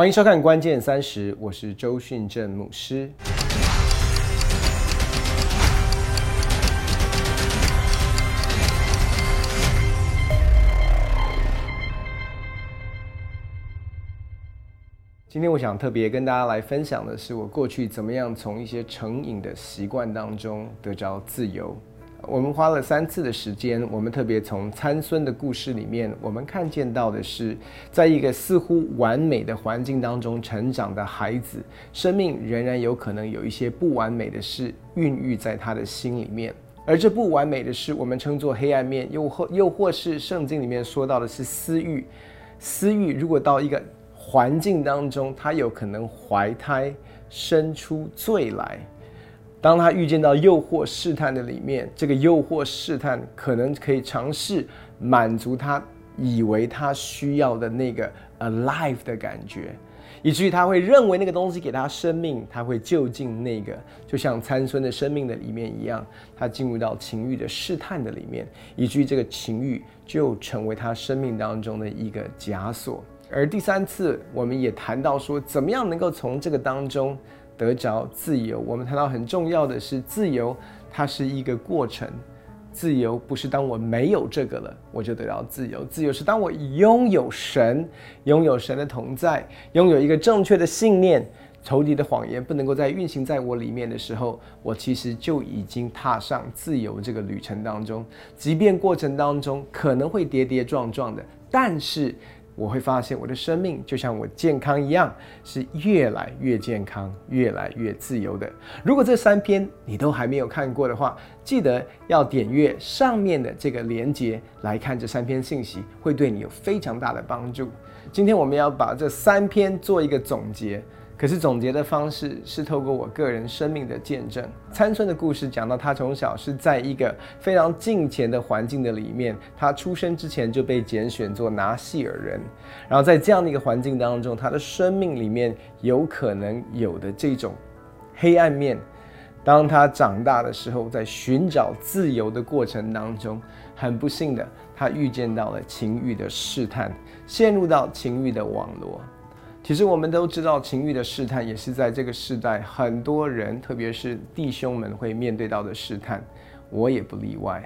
欢迎收看《关键三十》，我是周训正牧师。今天我想特别跟大家来分享的是，我过去怎么样从一些成瘾的习惯当中得着自由。我们花了三次的时间，我们特别从参孙的故事里面，我们看见到的是，在一个似乎完美的环境当中成长的孩子，生命仍然有可能有一些不完美的事孕育在他的心里面，而这不完美的事，我们称作黑暗面，又或又或是圣经里面说到的是私欲。私欲如果到一个环境当中，它有可能怀胎生出罪来。当他遇见到诱惑试探的里面，这个诱惑试探可能可以尝试满足他以为他需要的那个 alive 的感觉，以至于他会认为那个东西给他生命，他会就近那个，就像参孙的生命的里面一样，他进入到情欲的试探的里面，以至于这个情欲就成为他生命当中的一个枷锁。而第三次，我们也谈到说，怎么样能够从这个当中。得着自由，我们谈到很重要的是自由，它是一个过程。自由不是当我没有这个了，我就得到自由。自由是当我拥有神，拥有神的同在，拥有一个正确的信念，仇敌的谎言不能够再运行在我里面的时候，我其实就已经踏上自由这个旅程当中。即便过程当中可能会跌跌撞撞的，但是。我会发现我的生命就像我健康一样，是越来越健康、越来越自由的。如果这三篇你都还没有看过的话，记得要点阅上面的这个连接来看这三篇信息，会对你有非常大的帮助。今天我们要把这三篇做一个总结。可是总结的方式是透过我个人生命的见证。参孙的故事讲到，他从小是在一个非常近前的环境的里面，他出生之前就被拣选做拿细尔人，然后在这样的一个环境当中，他的生命里面有可能有的这种黑暗面。当他长大的时候，在寻找自由的过程当中，很不幸的，他遇见到了情欲的试探，陷入到情欲的网络。其实我们都知道，情欲的试探也是在这个时代很多人，特别是弟兄们会面对到的试探，我也不例外。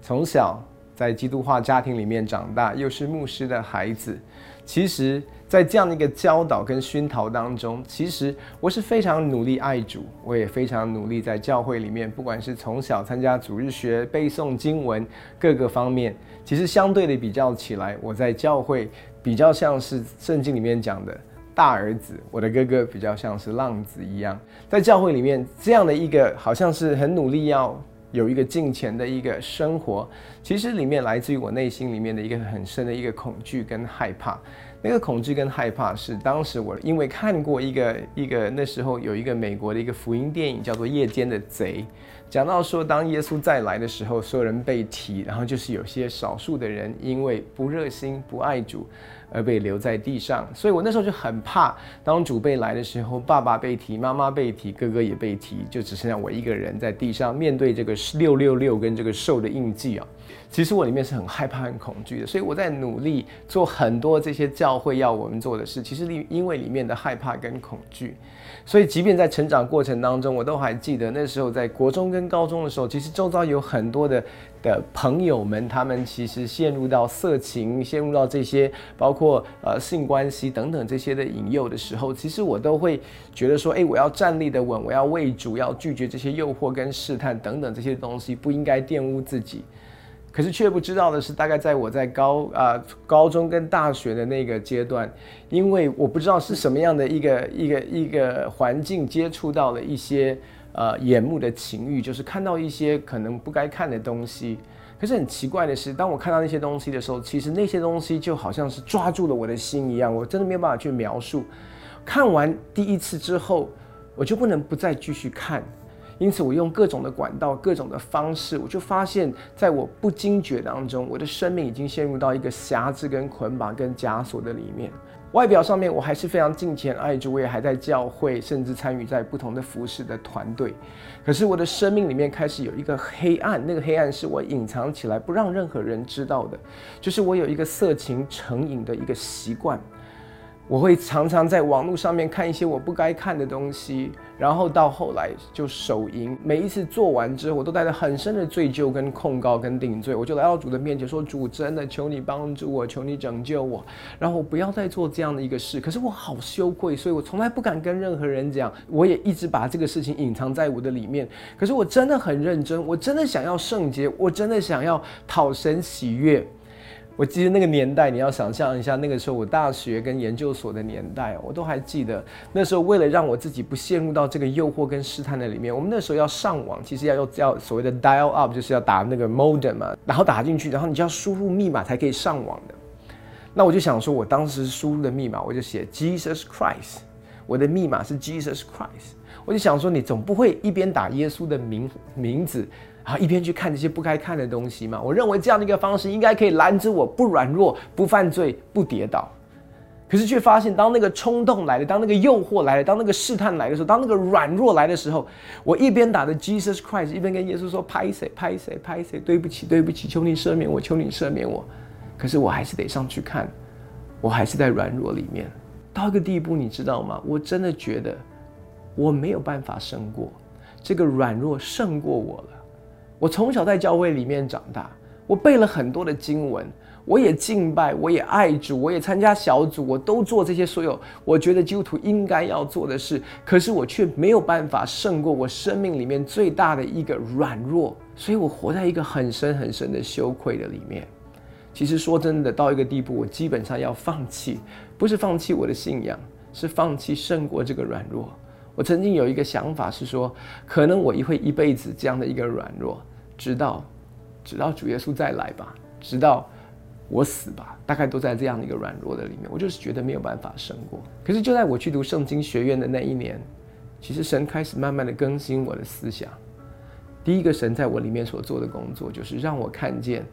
从小在基督化家庭里面长大，又是牧师的孩子，其实，在这样的一个教导跟熏陶当中，其实我是非常努力爱主，我也非常努力在教会里面，不管是从小参加主日学、背诵经文各个方面，其实相对的比较起来，我在教会。比较像是圣经里面讲的大儿子，我的哥哥比较像是浪子一样，在教会里面这样的一个好像是很努力要有一个金钱的一个生活，其实里面来自于我内心里面的一个很深的一个恐惧跟害怕。那个恐惧跟害怕是当时我因为看过一个一个那时候有一个美国的一个福音电影叫做《夜间的贼》。讲到说，当耶稣再来的时候，所有人被提，然后就是有些少数的人因为不热心、不爱主，而被留在地上。所以我那时候就很怕，当主被来的时候，爸爸被提，妈妈被提，哥哥也被提，就只剩下我一个人在地上面对这个六六六跟这个兽的印记啊。其实我里面是很害怕、很恐惧的，所以我在努力做很多这些教会要我们做的事。其实里因为里面的害怕跟恐惧。所以，即便在成长过程当中，我都还记得那时候在国中跟高中的时候，其实周遭有很多的的朋友们，他们其实陷入到色情、陷入到这些包括呃性关系等等这些的引诱的时候，其实我都会觉得说，哎，我要站立的稳，我要为主，要拒绝这些诱惑跟试探等等这些东西，不应该玷污自己。可是却不知道的是，大概在我在高啊高中跟大学的那个阶段，因为我不知道是什么样的一个一个一个环境，接触到了一些呃眼目的情欲，就是看到一些可能不该看的东西。可是很奇怪的是，当我看到那些东西的时候，其实那些东西就好像是抓住了我的心一样，我真的没有办法去描述。看完第一次之后，我就不能不再继续看。因此，我用各种的管道、各种的方式，我就发现，在我不惊觉当中，我的生命已经陷入到一个辖制、跟捆绑、跟枷锁的里面。外表上面我还是非常敬虔爱主，我也还在教会，甚至参与在不同的服饰的团队。可是我的生命里面开始有一个黑暗，那个黑暗是我隐藏起来，不让任何人知道的，就是我有一个色情成瘾的一个习惯。我会常常在网络上面看一些我不该看的东西，然后到后来就手淫。每一次做完之后，我都带着很深的罪疚、跟控告、跟定罪。我就来到主的面前说：“主，真的求你帮助我，求你拯救我，然后我不要再做这样的一个事。”可是我好羞愧，所以我从来不敢跟任何人讲。我也一直把这个事情隐藏在我的里面。可是我真的很认真，我真的想要圣洁，我真的想要讨神喜悦。我记得那个年代，你要想象一下，那个时候我大学跟研究所的年代，我都还记得。那时候为了让我自己不陷入到这个诱惑跟试探的里面，我们那时候要上网，其实要用叫所谓的 dial up，就是要打那个 modem 嘛，然后打进去，然后你就要输入密码才可以上网的。那我就想说，我当时输入的密码，我就写 Jesus Christ，我的密码是 Jesus Christ。我就想说，你总不会一边打耶稣的名名字。然后一边去看这些不该看的东西嘛？我认为这样的一个方式应该可以拦着我不软弱、不犯罪、不跌倒。可是却发现，当那个冲动来了，当那个诱惑来了，当那个试探来的时候，当那个软弱来的时候，我一边打着 Jesus Christ，一边跟耶稣说：“拍谁？拍谁？拍谁？对不起，对不起，求你赦免我，求你赦免我。”可是我还是得上去看，我还是在软弱里面。到一个地步，你知道吗？我真的觉得我没有办法胜过这个软弱，胜过我了。我从小在教会里面长大，我背了很多的经文，我也敬拜，我也爱主，我也参加小组，我都做这些所有我觉得基督徒应该要做的事。可是我却没有办法胜过我生命里面最大的一个软弱，所以我活在一个很深很深的羞愧的里面。其实说真的，到一个地步，我基本上要放弃，不是放弃我的信仰，是放弃胜过这个软弱。我曾经有一个想法是说，可能我会一辈子这样的一个软弱。直到，直到主耶稣再来吧，直到我死吧，大概都在这样的一个软弱的里面。我就是觉得没有办法胜过。可是就在我去读圣经学院的那一年，其实神开始慢慢的更新我的思想。第一个神在我里面所做的工作，就是让我看见，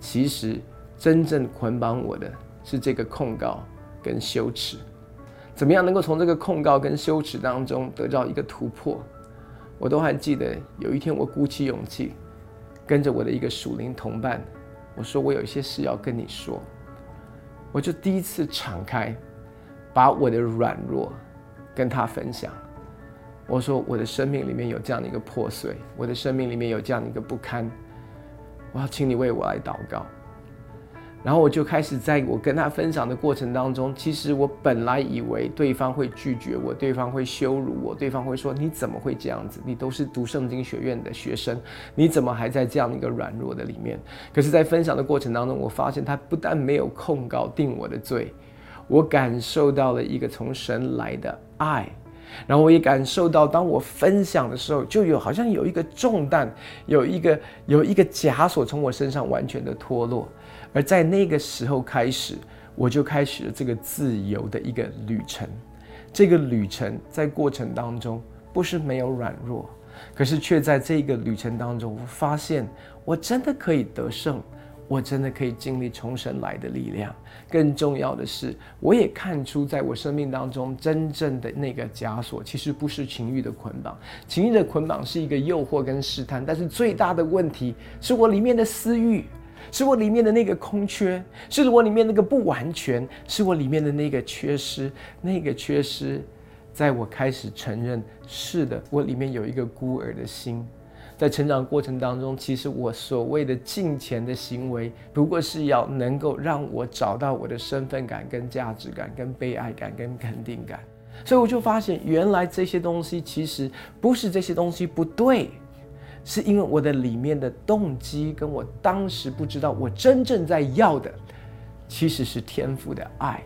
其实真正捆绑我的是这个控告跟羞耻。怎么样能够从这个控告跟羞耻当中得到一个突破？我都还记得有一天，我鼓起勇气。跟着我的一个属灵同伴，我说我有一些事要跟你说，我就第一次敞开，把我的软弱跟他分享。我说我的生命里面有这样的一个破碎，我的生命里面有这样的一个不堪，我要请你为我来祷告。然后我就开始在我跟他分享的过程当中，其实我本来以为对方会拒绝我，对方会羞辱我，对方会说你怎么会这样子？你都是读圣经学院的学生，你怎么还在这样的一个软弱的里面？可是，在分享的过程当中，我发现他不但没有控告定我的罪，我感受到了一个从神来的爱，然后我也感受到，当我分享的时候，就有好像有一个重担，有一个有一个枷锁从我身上完全的脱落。而在那个时候开始，我就开始了这个自由的一个旅程。这个旅程在过程当中不是没有软弱，可是却在这个旅程当中，我发现我真的可以得胜，我真的可以经历重生来的力量。更重要的是，我也看出在我生命当中真正的那个枷锁，其实不是情欲的捆绑。情欲的捆绑是一个诱惑跟试探，但是最大的问题是我里面的私欲。是我里面的那个空缺，是我里面那个不完全，是我里面的那个缺失。那个缺失，在我开始承认，是的，我里面有一个孤儿的心。在成长过程当中，其实我所谓的金钱的行为，不过是要能够让我找到我的身份感、跟价值感、跟被爱感、跟肯定感。所以我就发现，原来这些东西其实不是这些东西不对。是因为我的里面的动机，跟我当时不知道，我真正在要的，其实是天赋的爱。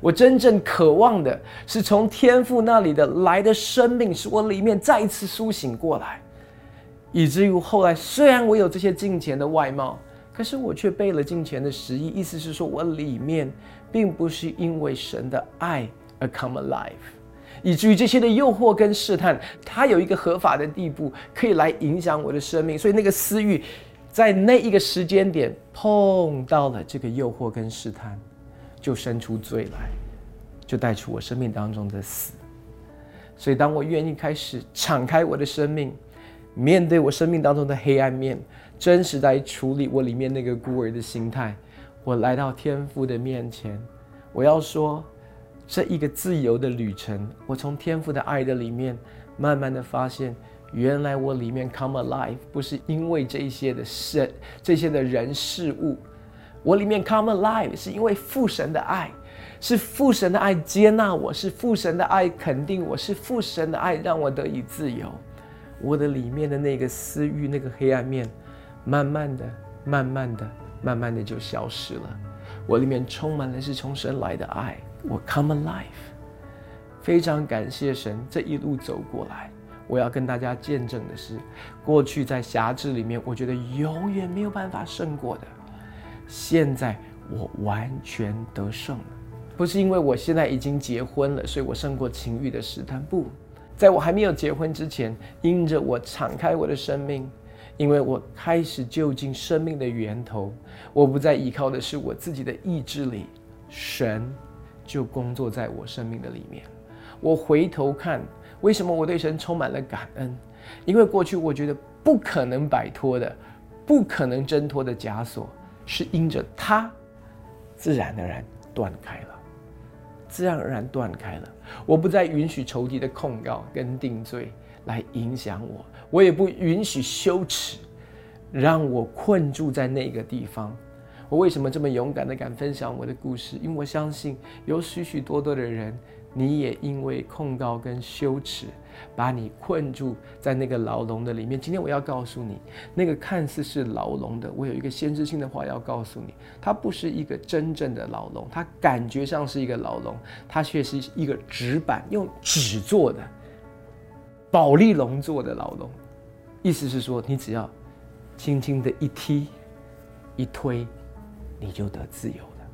我真正渴望的是从天赋那里的来的生命，使我里面再一次苏醒过来。以至于后来，虽然我有这些金钱的外貌，可是我却背了金钱的实意。意思是说，我里面并不是因为神的爱而 come alive。以至于这些的诱惑跟试探，它有一个合法的地步，可以来影响我的生命。所以那个私欲，在那一个时间点碰到了这个诱惑跟试探，就生出罪来，就带出我生命当中的死。所以当我愿意开始敞开我的生命，面对我生命当中的黑暗面，真实来处理我里面那个孤儿的心态，我来到天父的面前，我要说。这一个自由的旅程，我从天赋的爱的里面，慢慢的发现，原来我里面 come alive 不是因为这些的事、这些的人事物，我里面 come alive 是因为父神的爱，是父神的爱接纳我，是父神的爱肯定我，是父神的爱让我得以自由。我的里面的那个私欲、那个黑暗面，慢慢的、慢慢的、慢慢的就消失了。我里面充满了是从神来的爱，我 come alive。非常感谢神这一路走过来。我要跟大家见证的是，过去在辖制里面，我觉得永远没有办法胜过的，现在我完全得胜了。不是因为我现在已经结婚了，所以我胜过情欲的试探，不。在我还没有结婚之前，因着我敞开我的生命，因为我开始就近生命的源头，我不再依靠的是我自己的意志力，神就工作在我生命的里面。我回头看，为什么我对神充满了感恩？因为过去我觉得不可能摆脱的、不可能挣脱的枷锁，是因着他，自然而然断开了。自然而然断开了，我不再允许仇敌的控告跟定罪来影响我，我也不允许羞耻让我困住在那个地方。我为什么这么勇敢的敢分享我的故事？因为我相信有许许多多的人。你也因为控告跟羞耻，把你困住在那个牢笼的里面。今天我要告诉你，那个看似是牢笼的，我有一个先知性的话要告诉你，它不是一个真正的牢笼，它感觉上是一个牢笼，它却是一个纸板用纸做的，宝丽龙做的牢笼。意思是说，你只要轻轻的一踢一推，你就得自由了。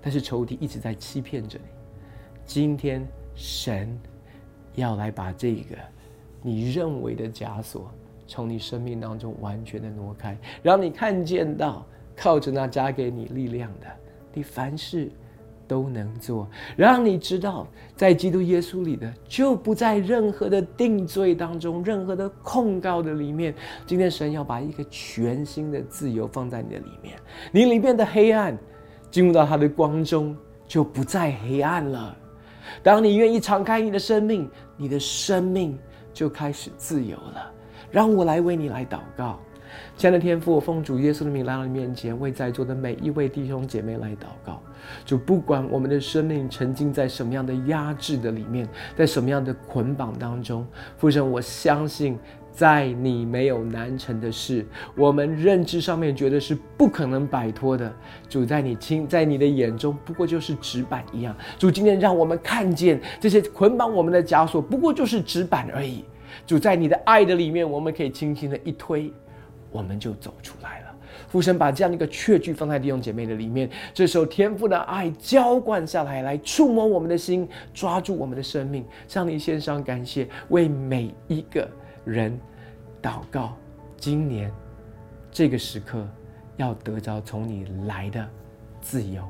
但是仇敌一直在欺骗着你。今天神要来把这个你认为的枷锁从你生命当中完全的挪开，让你看见到靠着那加给你力量的，你凡事都能做，让你知道在基督耶稣里的就不在任何的定罪当中，任何的控告的里面。今天神要把一个全新的自由放在你的里面，你里面的黑暗进入到他的光中，就不再黑暗了。当你愿意敞开你的生命，你的生命就开始自由了。让我来为你来祷告，亲爱的天父，我奉主耶稣的名来到你面前，为在座的每一位弟兄姐妹来祷告。就不管我们的生命沉浸在什么样的压制的里面，在什么样的捆绑当中，父神，我相信。在你没有难成的事，我们认知上面觉得是不可能摆脱的。主在你亲，在你的眼中，不过就是纸板一样。主今天让我们看见这些捆绑我们的枷锁，不过就是纸板而已。主在你的爱的里面，我们可以轻轻的一推，我们就走出来了。父神把这样一个确据放在弟兄姐妹的里面，这时候天父的爱浇灌下来，来触摸我们的心，抓住我们的生命，向你献上感谢，为每一个。人祷告，今年这个时刻要得着从你来的自由。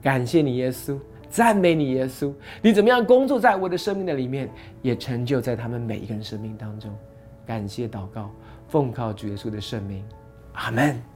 感谢你，耶稣，赞美你，耶稣。你怎么样工作在我的生命的里面，也成就在他们每一个人生命当中。感谢祷告，奉靠主耶稣的圣名，阿门。